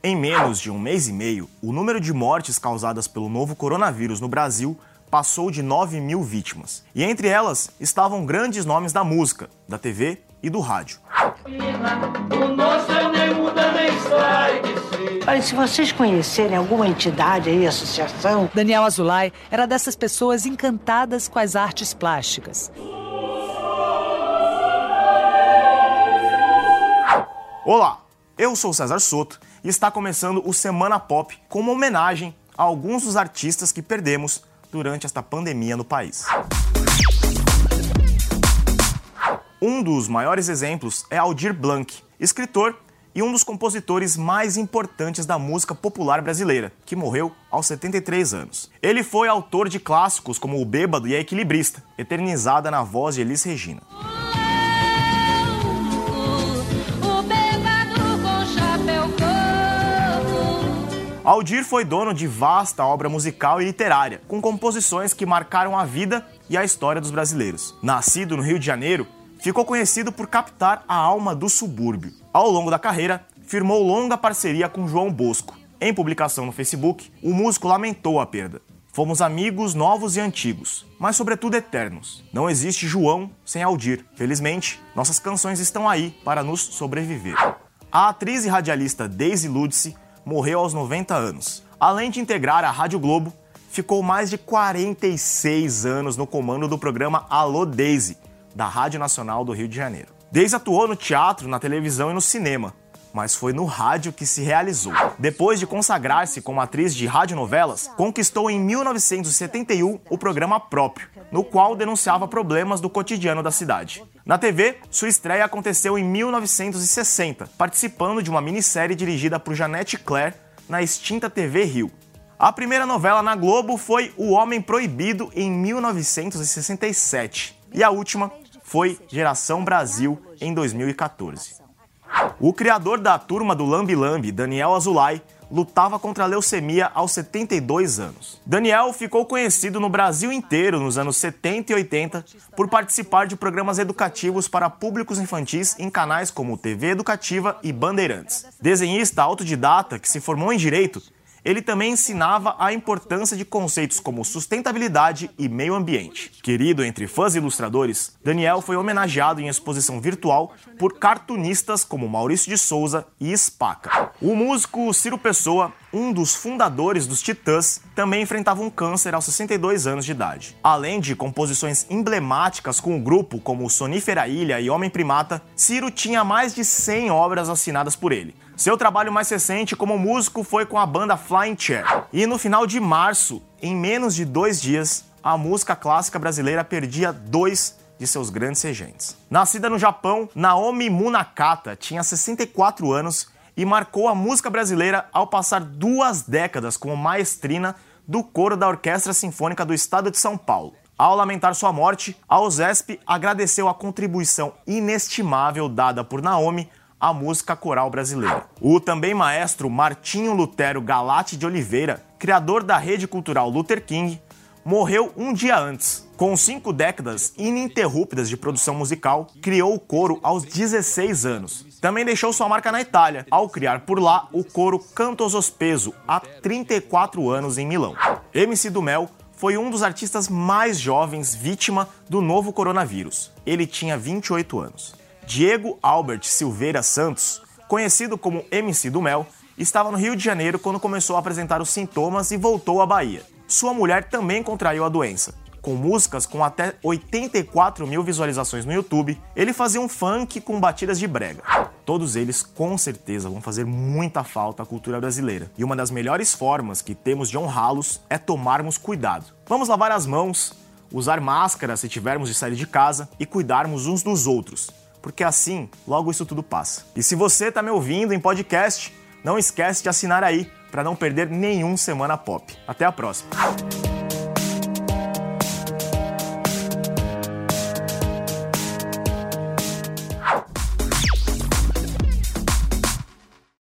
Em menos de um mês e meio, o número de mortes causadas pelo novo coronavírus no Brasil passou de 9 mil vítimas. E entre elas estavam grandes nomes da música, da TV e do rádio. Olha, se vocês conhecerem alguma entidade aí, associação. Daniel Azulay era dessas pessoas encantadas com as artes plásticas. Olá, eu sou César Soto está começando o Semana Pop com uma homenagem a alguns dos artistas que perdemos durante esta pandemia no país. Um dos maiores exemplos é Aldir Blanc, escritor e um dos compositores mais importantes da música popular brasileira, que morreu aos 73 anos. Ele foi autor de clássicos como O Bêbado e A Equilibrista, eternizada na voz de Elis Regina. Aldir foi dono de vasta obra musical e literária, com composições que marcaram a vida e a história dos brasileiros. Nascido no Rio de Janeiro, ficou conhecido por captar a alma do subúrbio. Ao longo da carreira, firmou longa parceria com João Bosco. Em publicação no Facebook, o músico lamentou a perda. Fomos amigos novos e antigos, mas sobretudo eternos. Não existe João sem Aldir. Felizmente, nossas canções estão aí para nos sobreviver. A atriz e radialista Daisy Ludice morreu aos 90 anos. Além de integrar a Rádio Globo, ficou mais de 46 anos no comando do programa Alô Daisy, da Rádio Nacional do Rio de Janeiro. Daisy atuou no teatro, na televisão e no cinema, mas foi no rádio que se realizou. Depois de consagrar-se como atriz de radionovelas, conquistou em 1971 o programa próprio, no qual denunciava problemas do cotidiano da cidade. Na TV, sua estreia aconteceu em 1960, participando de uma minissérie dirigida por Janete Claire na extinta TV Rio. A primeira novela na Globo foi O Homem Proibido em 1967 e a última foi Geração Brasil em 2014. O criador da turma do Lambi Lambi, Daniel Azulay, lutava contra a leucemia aos 72 anos. Daniel ficou conhecido no Brasil inteiro nos anos 70 e 80 por participar de programas educativos para públicos infantis em canais como TV Educativa e Bandeirantes. Desenhista autodidata que se formou em direito, ele também ensinava a importância de conceitos como sustentabilidade e meio ambiente. Querido entre fãs e ilustradores, Daniel foi homenageado em exposição virtual por cartunistas como Maurício de Souza e Spaca. O músico Ciro Pessoa, um dos fundadores dos Titãs, também enfrentava um câncer aos 62 anos de idade. Além de composições emblemáticas com o grupo como Sonífera Ilha e Homem Primata, Ciro tinha mais de 100 obras assinadas por ele. Seu trabalho mais recente como músico foi com a banda Flying Chair. E no final de março, em menos de dois dias, a música clássica brasileira perdia dois de seus grandes regentes. Nascida no Japão, Naomi Munakata tinha 64 anos e marcou a música brasileira ao passar duas décadas como maestrina do coro da Orquestra Sinfônica do Estado de São Paulo. Ao lamentar sua morte, a OSESP agradeceu a contribuição inestimável dada por Naomi a música coral brasileira. O também maestro Martinho Lutero Galati de Oliveira, criador da rede cultural Luther King, morreu um dia antes. Com cinco décadas ininterruptas de produção musical, criou o coro aos 16 anos. Também deixou sua marca na Itália, ao criar por lá o coro Canto Sospeso, há 34 anos em Milão. MC do Mel foi um dos artistas mais jovens vítima do novo coronavírus. Ele tinha 28 anos. Diego Albert Silveira Santos, conhecido como MC do Mel, estava no Rio de Janeiro quando começou a apresentar os sintomas e voltou à Bahia. Sua mulher também contraiu a doença. Com músicas com até 84 mil visualizações no YouTube, ele fazia um funk com batidas de brega. Todos eles, com certeza, vão fazer muita falta à cultura brasileira. E uma das melhores formas que temos de honrá-los é tomarmos cuidado. Vamos lavar as mãos, usar máscara se tivermos de sair de casa e cuidarmos uns dos outros porque assim logo isso tudo passa. E se você está me ouvindo em podcast, não esquece de assinar aí para não perder nenhum Semana Pop. Até a próxima!